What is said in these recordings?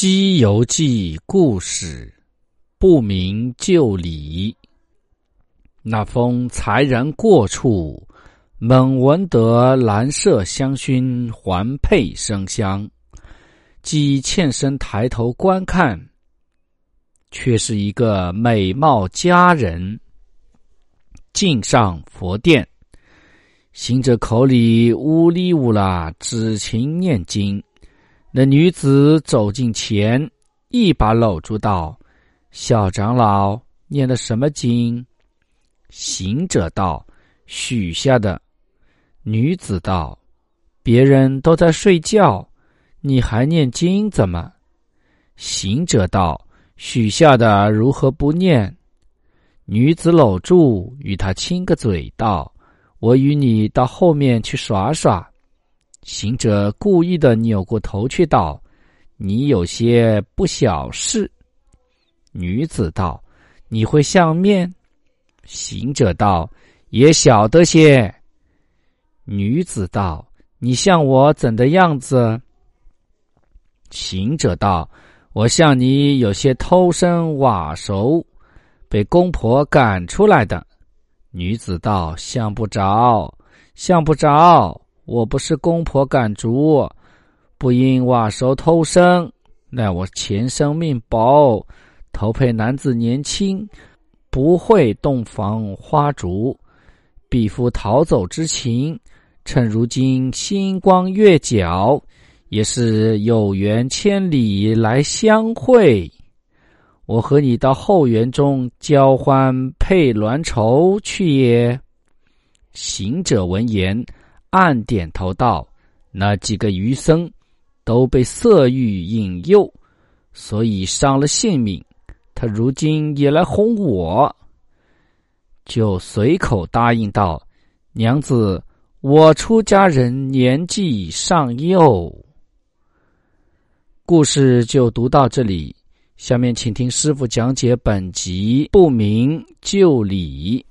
西游记》故事不明就里。那风才然过处。猛闻得兰麝香薰环佩生香，即欠身抬头观看，却是一个美貌佳人。进上佛殿，行者口里呜哩呜啦指情念经。那女子走近前，一把搂住道：“小长老念的什么经？”行者道：“许下的。”女子道：“别人都在睡觉，你还念经怎么？”行者道：“许下的如何不念？”女子搂住，与他亲个嘴，道：“我与你到后面去耍耍。”行者故意的扭过头去道：“你有些不小事。”女子道：“你会相面？”行者道：“也晓得些。”女子道：“你像我怎的样子？”行者道：“我像你有些偷生瓦熟，被公婆赶出来的。”女子道：“像不着，像不着。我不是公婆赶逐，不因瓦熟偷生，乃我前生命薄，投配男子年轻，不会洞房花烛，彼夫逃走之情。”趁如今星光月皎，也是有缘千里来相会。我和你到后园中交欢配鸾绸去也。行者闻言，暗点头道：“那几个余僧都被色欲引诱，所以伤了性命。他如今也来哄我，就随口答应道：‘娘子。’”我出家人年纪尚幼，故事就读到这里。下面请听师傅讲解本集不明就里。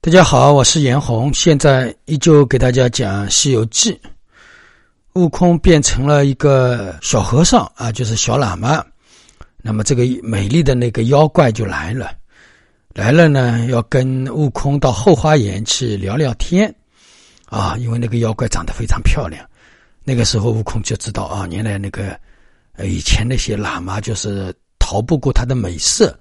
大家好，我是严红，现在依旧给大家讲《西游记》。悟空变成了一个小和尚啊，就是小喇嘛。那么这个美丽的那个妖怪就来了，来了呢，要跟悟空到后花园去聊聊天啊。因为那个妖怪长得非常漂亮，那个时候悟空就知道啊，原来那个以前那些喇嘛就是逃不过他的美色，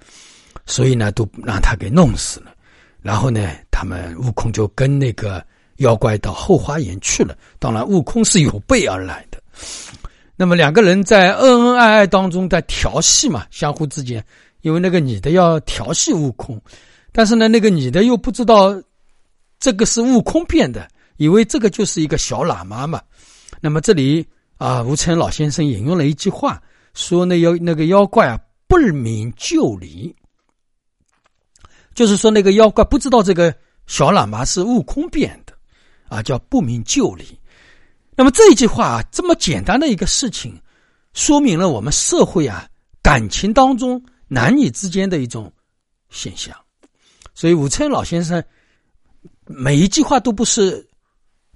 所以呢，都让他给弄死了。然后呢，他们悟空就跟那个妖怪到后花园去了。当然，悟空是有备而来的。那么两个人在恩恩爱爱当中在调戏嘛，相互之间，因为那个女的要调戏悟空，但是呢，那个女的又不知道这个是悟空变的，以为这个就是一个小喇嘛嘛。那么这里啊，吴承恩老先生引用了一句话，说那妖那个妖怪啊，不明就里。就是说，那个妖怪不知道这个小喇嘛是悟空变的，啊，叫不明就里。那么这一句话啊，这么简单的一个事情，说明了我们社会啊感情当中男女之间的一种现象。所以，武承老先生每一句话都不是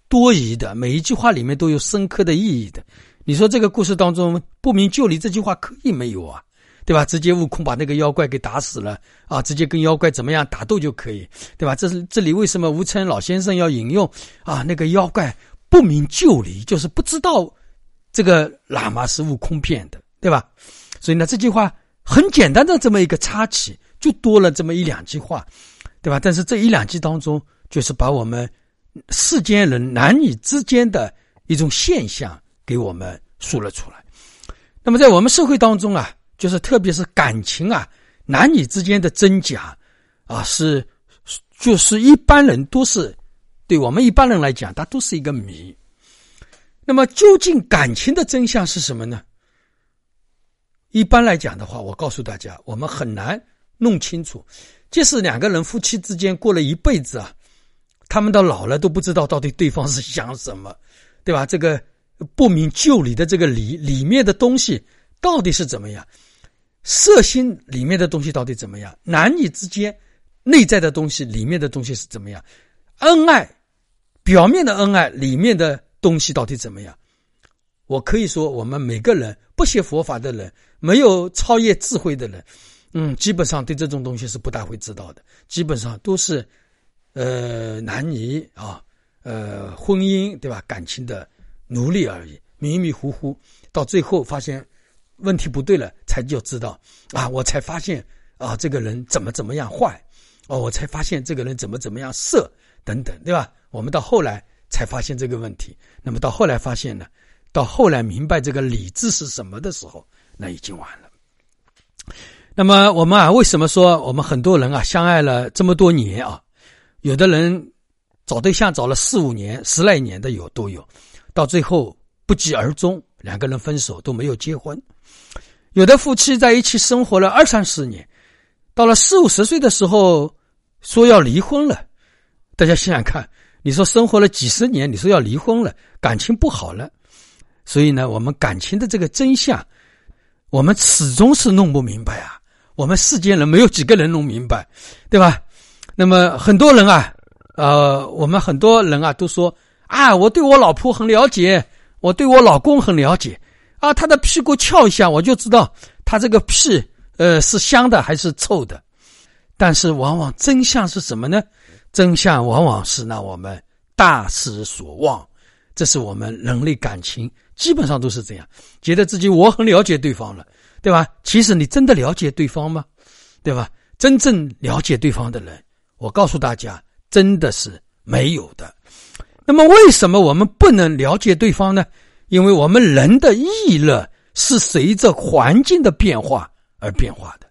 多疑的，每一句话里面都有深刻的意义的。你说这个故事当中“不明就里”这句话可以没有啊？对吧？直接悟空把那个妖怪给打死了啊！直接跟妖怪怎么样打斗就可以，对吧？这是这里为什么吴承恩老先生要引用啊？那个妖怪不明就里，就是不知道这个喇嘛是悟空骗的，对吧？所以呢，这句话很简单的这么一个插曲，就多了这么一两句话，对吧？但是这一两句当中，就是把我们世间人男女之间的一种现象给我们说了出来。那么在我们社会当中啊，就是特别是感情啊，男女之间的真假啊，是就是一般人都是对我们一般人来讲，它都是一个谜。那么究竟感情的真相是什么呢？一般来讲的话，我告诉大家，我们很难弄清楚。即使两个人夫妻之间过了一辈子啊，他们到老了都不知道到底对方是想什么，对吧？这个不明就里的这个里里面的东西到底是怎么样？色心里面的东西到底怎么样？男女之间内在的东西里面的东西是怎么样？恩爱表面的恩爱里面的东西到底怎么样？我可以说，我们每个人不学佛法的人，没有超越智慧的人。嗯，基本上对这种东西是不大会知道的，基本上都是，呃，男女啊，呃，婚姻对吧？感情的奴隶而已，迷迷糊糊，到最后发现问题不对了，才就知道啊，我才发现啊，这个人怎么怎么样坏，哦，我才发现这个人怎么怎么样色等等，对吧？我们到后来才发现这个问题，那么到后来发现呢，到后来明白这个理智是什么的时候，那已经晚了。那么我们啊，为什么说我们很多人啊相爱了这么多年啊？有的人找对象找了四五年、十来年的有都有，到最后不疾而终，两个人分手都没有结婚。有的夫妻在一起生活了二三十年，到了四五十岁的时候说要离婚了。大家想想看，你说生活了几十年，你说要离婚了，感情不好了，所以呢，我们感情的这个真相，我们始终是弄不明白啊。我们世间人没有几个人弄明白，对吧？那么很多人啊，呃，我们很多人啊都说啊，我对我老婆很了解，我对我老公很了解，啊，他的屁股翘一下，我就知道他这个屁，呃，是香的还是臭的。但是往往真相是什么呢？真相往往是让我们大失所望。这是我们人类感情基本上都是这样，觉得自己我很了解对方了。对吧？其实你真的了解对方吗？对吧？真正了解对方的人，我告诉大家，真的是没有的。那么，为什么我们不能了解对方呢？因为我们人的意乐是随着环境的变化而变化的。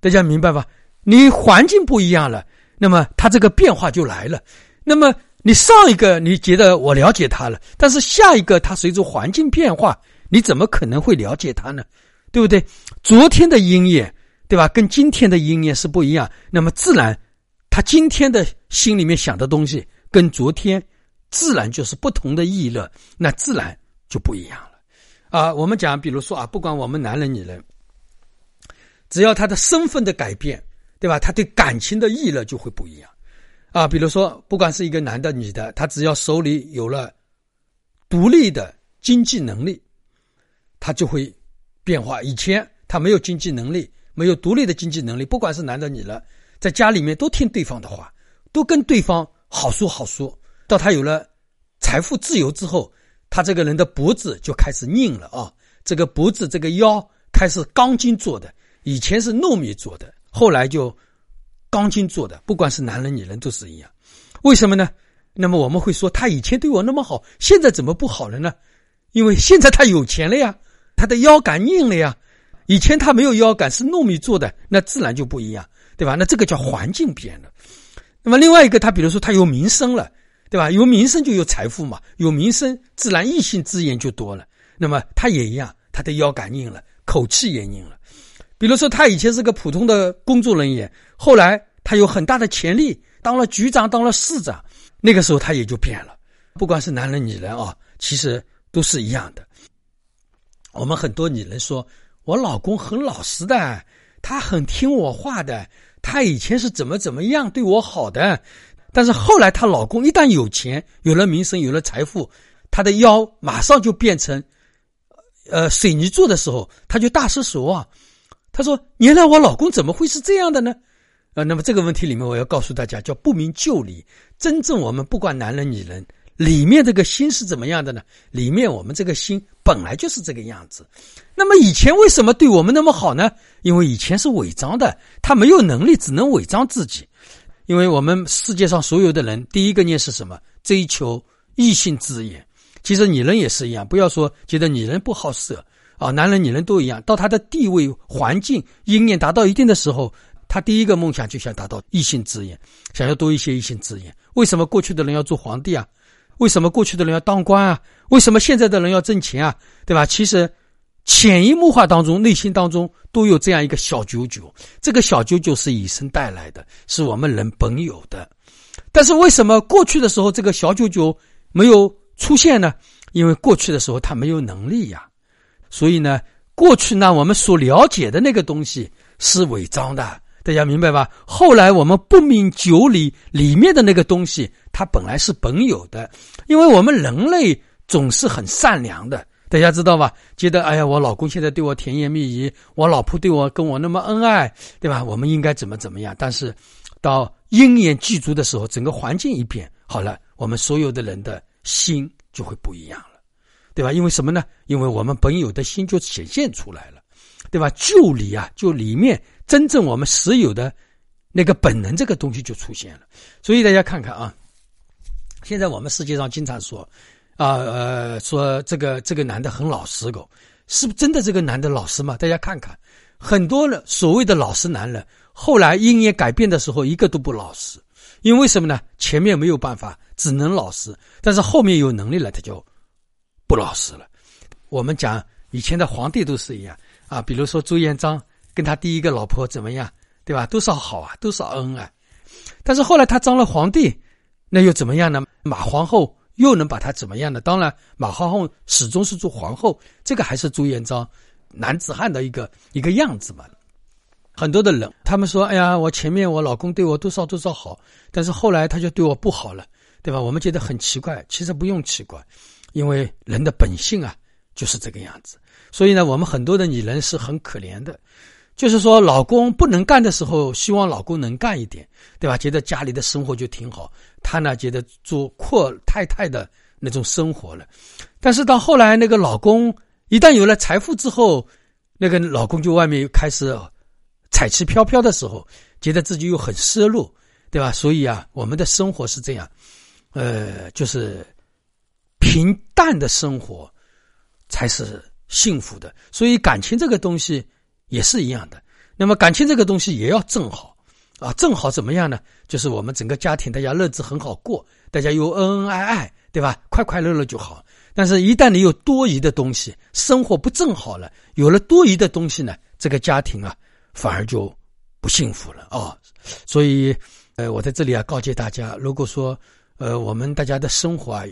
大家明白吧？你环境不一样了，那么它这个变化就来了。那么你上一个你觉得我了解他了，但是下一个他随着环境变化，你怎么可能会了解他呢？对不对？昨天的音乐，对吧？跟今天的音乐是不一样。那么自然，他今天的心里面想的东西，跟昨天自然就是不同的意乐，那自然就不一样了。啊，我们讲，比如说啊，不管我们男人女人，只要他的身份的改变，对吧？他对感情的意乐就会不一样。啊，比如说，不管是一个男的女的，他只要手里有了独立的经济能力，他就会。变化以前他没有经济能力，没有独立的经济能力，不管是男的女的，在家里面都听对方的话，都跟对方好说好说。到他有了财富自由之后，他这个人的脖子就开始硬了啊，这个脖子这个腰开始钢筋做的，以前是糯米做的，后来就钢筋做的，不管是男人女人都是一样。为什么呢？那么我们会说他以前对我那么好，现在怎么不好了呢？因为现在他有钱了呀。他的腰杆硬了呀，以前他没有腰杆，是糯米做的，那自然就不一样，对吧？那这个叫环境变了。那么另外一个，他比如说他有名声了，对吧？有名声就有财富嘛，有名声自然异性资源就多了。那么他也一样，他的腰杆硬了，口气也硬了。比如说他以前是个普通的工作人员，后来他有很大的潜力，当了局长，当了市长，那个时候他也就变了。不管是男人女人啊，其实都是一样的。我们很多女人说，我老公很老实的，他很听我话的，他以前是怎么怎么样对我好的，但是后来她老公一旦有钱、有了名声、有了财富，她的腰马上就变成，呃，水泥做的时候，她就大失所望。她说：“原来我老公怎么会是这样的呢？”啊，那么这个问题里面，我要告诉大家，叫不明就里。真正我们不管男人女人。里面这个心是怎么样的呢？里面我们这个心本来就是这个样子。那么以前为什么对我们那么好呢？因为以前是伪装的，他没有能力，只能伪装自己。因为我们世界上所有的人，第一个念是什么？追求异性资源，其实女人也是一样，不要说觉得女人不好色啊，男人女人都一样。到他的地位、环境、因缘达到一定的时候，他第一个梦想就想达到异性之眼，想要多一些异性之眼。为什么过去的人要做皇帝啊？为什么过去的人要当官啊？为什么现在的人要挣钱啊？对吧？其实潜移默化当中，内心当中都有这样一个小九九。这个小九九是以身带来的，是我们人本有的。但是为什么过去的时候这个小九九没有出现呢？因为过去的时候他没有能力呀。所以呢，过去呢我们所了解的那个东西是伪装的，大家明白吧？后来我们不明就里里面的那个东西，它本来是本有的。因为我们人类总是很善良的，大家知道吧？觉得哎呀，我老公现在对我甜言蜜语，我老婆对我跟我那么恩爱，对吧？我们应该怎么怎么样？但是到因缘具足的时候，整个环境一变，好了，我们所有的人的心就会不一样了，对吧？因为什么呢？因为我们本有的心就显现出来了，对吧？就里啊，就里面真正我们实有的那个本能，这个东西就出现了。所以大家看看啊，现在我们世界上经常说啊，呃，说这个这个男的很老实狗，是不真的这个男的老实吗？大家看看，很多的所谓的老实男人。后来因缘改变的时候，一个都不老实，因为什么呢？前面没有办法，只能老实，但是后面有能力了，他就不老实了。我们讲以前的皇帝都是一样啊，比如说朱元璋跟他第一个老婆怎么样，对吧？都是好啊，都是恩爱。但是后来他当了皇帝，那又怎么样呢？马皇后又能把他怎么样呢？当然，马皇后始终是做皇后，这个还是朱元璋男子汉的一个一个样子嘛。很多的人，他们说：“哎呀，我前面我老公对我多少多少好，但是后来他就对我不好了，对吧？”我们觉得很奇怪，其实不用奇怪，因为人的本性啊就是这个样子。所以呢，我们很多的女人是很可怜的，就是说老公不能干的时候，希望老公能干一点，对吧？觉得家里的生活就挺好，她呢觉得做阔太太的那种生活了。但是到后来，那个老公一旦有了财富之后，那个老公就外面又开始。彩旗飘飘的时候，觉得自己又很失落，对吧？所以啊，我们的生活是这样，呃，就是平淡的生活才是幸福的。所以感情这个东西也是一样的。那么感情这个东西也要正好啊，正好怎么样呢？就是我们整个家庭大家日子很好过，大家又恩恩爱爱，对吧？快快乐乐就好。但是，一旦你有多余的东西，生活不正好了，有了多余的东西呢，这个家庭啊。反而就不幸福了啊！所以，呃，我在这里啊告诫大家，如果说，呃，我们大家的生活啊，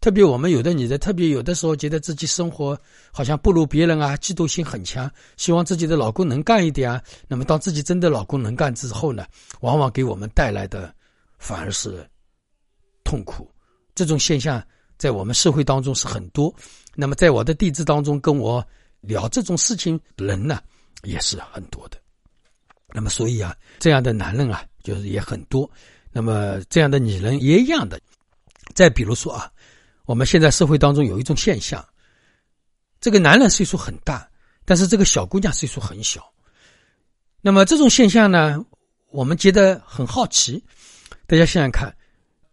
特别我们有的女的，特别有的时候觉得自己生活好像不如别人啊，嫉妒心很强，希望自己的老公能干一点啊。那么，当自己真的老公能干之后呢，往往给我们带来的反而是痛苦。这种现象在我们社会当中是很多。那么，在我的弟子当中，跟我聊这种事情人呢？也是很多的，那么所以啊，这样的男人啊，就是也很多。那么这样的女人也一样的。再比如说啊，我们现在社会当中有一种现象，这个男人岁数很大，但是这个小姑娘岁数很小。那么这种现象呢，我们觉得很好奇。大家想想看，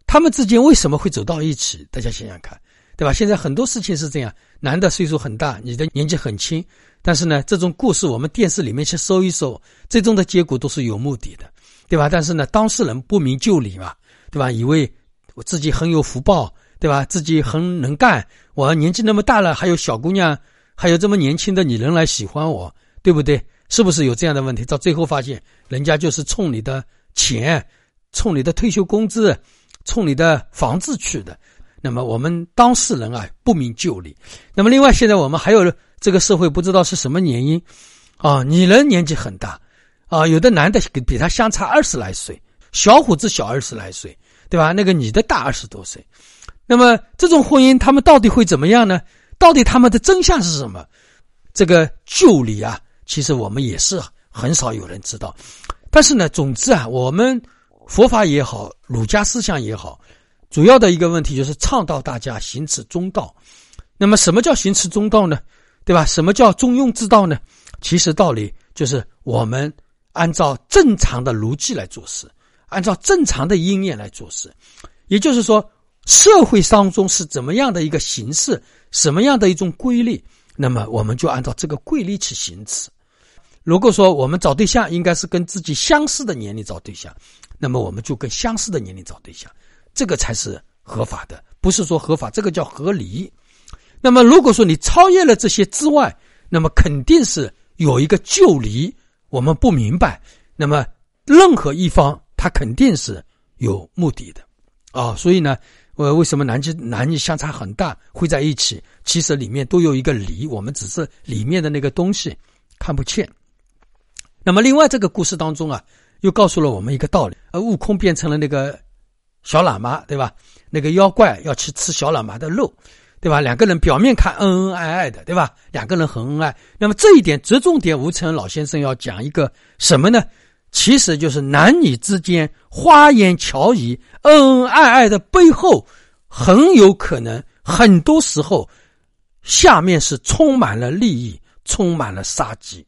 他们之间为什么会走到一起？大家想想看，对吧？现在很多事情是这样，男的岁数很大，你的年纪很轻。但是呢，这种故事我们电视里面去搜一搜，最终的结果都是有目的的，对吧？但是呢，当事人不明就里嘛，对吧？以为我自己很有福报，对吧？自己很能干，我年纪那么大了，还有小姑娘，还有这么年轻的女人来喜欢我，对不对？是不是有这样的问题？到最后发现，人家就是冲你的钱，冲你的退休工资，冲你的房子去的。那么我们当事人啊，不明就里。那么另外，现在我们还有。这个社会不知道是什么原因，啊，女人年纪很大，啊，有的男的比他相差二十来岁，小伙子小二十来岁，对吧？那个女的大二十多岁，那么这种婚姻他们到底会怎么样呢？到底他们的真相是什么？这个旧理啊，其实我们也是很少有人知道。但是呢，总之啊，我们佛法也好，儒家思想也好，主要的一个问题就是倡导大家行持中道。那么，什么叫行持中道呢？对吧？什么叫中庸之道呢？其实道理就是我们按照正常的逻辑来做事，按照正常的因缘来做事。也就是说，社会当中是怎么样的一个形式，什么样的一种规律，那么我们就按照这个规律去行事。如果说我们找对象应该是跟自己相似的年龄找对象，那么我们就跟相似的年龄找对象，这个才是合法的，不是说合法，这个叫合理。那么如果说你超越了这些之外，那么肯定是有一个旧离，我们不明白。那么任何一方他肯定是有目的的，啊，所以呢，呃，为什么男女男女相差很大会在一起？其实里面都有一个理，我们只是里面的那个东西看不见。那么，另外这个故事当中啊，又告诉了我们一个道理：，呃，悟空变成了那个小喇嘛，对吧？那个妖怪要去吃小喇嘛的肉，对吧？两个人表面看恩恩爱爱的，对吧？两个人很恩爱。那么这一点着重点，吴承恩老先生要讲一个什么呢？其实就是男女之间花言巧语、恩恩爱爱的背后，很有可能很多时候下面是充满了利益，充满了杀机。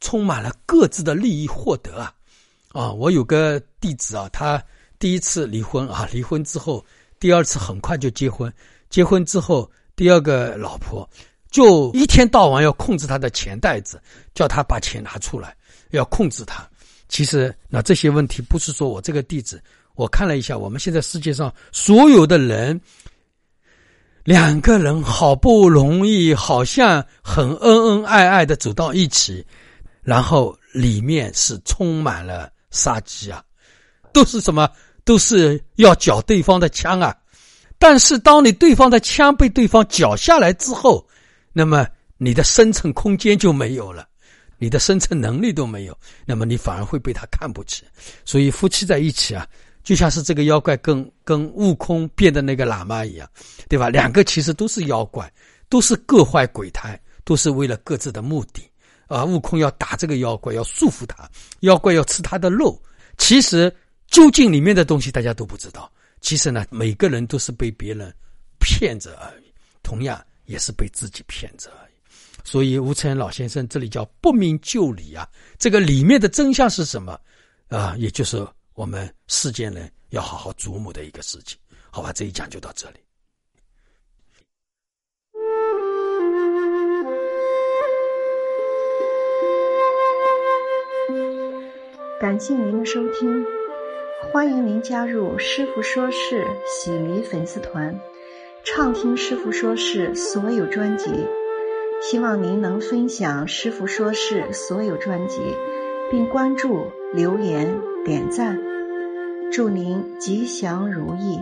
充满了各自的利益获得啊，啊！我有个弟子啊，他第一次离婚啊，离婚之后，第二次很快就结婚，结婚之后，第二个老婆就一天到晚要控制他的钱袋子，叫他把钱拿出来，要控制他。其实那这些问题不是说我这个弟子，我看了一下，我们现在世界上所有的人，两个人好不容易，好像很恩恩爱爱的走到一起。然后里面是充满了杀机啊，都是什么？都是要缴对方的枪啊！但是当你对方的枪被对方缴下来之后，那么你的生存空间就没有了，你的生存能力都没有，那么你反而会被他看不起。所以夫妻在一起啊，就像是这个妖怪跟跟悟空变的那个喇嘛一样，对吧？两个其实都是妖怪，都是各怀鬼胎，都是为了各自的目的。啊！悟空要打这个妖怪，要束缚他；妖怪要吃他的肉。其实究竟里面的东西大家都不知道。其实呢，每个人都是被别人骗着而已，同样也是被自己骗着而已。所以吴承恩老先生这里叫不明就里啊，这个里面的真相是什么啊？也就是我们世间人要好好琢磨的一个事情。好吧，这一讲就到这里。感谢您的收听，欢迎您加入师傅说事喜迷粉丝团，畅听师傅说事所有专辑。希望您能分享师傅说事所有专辑，并关注、留言、点赞。祝您吉祥如意。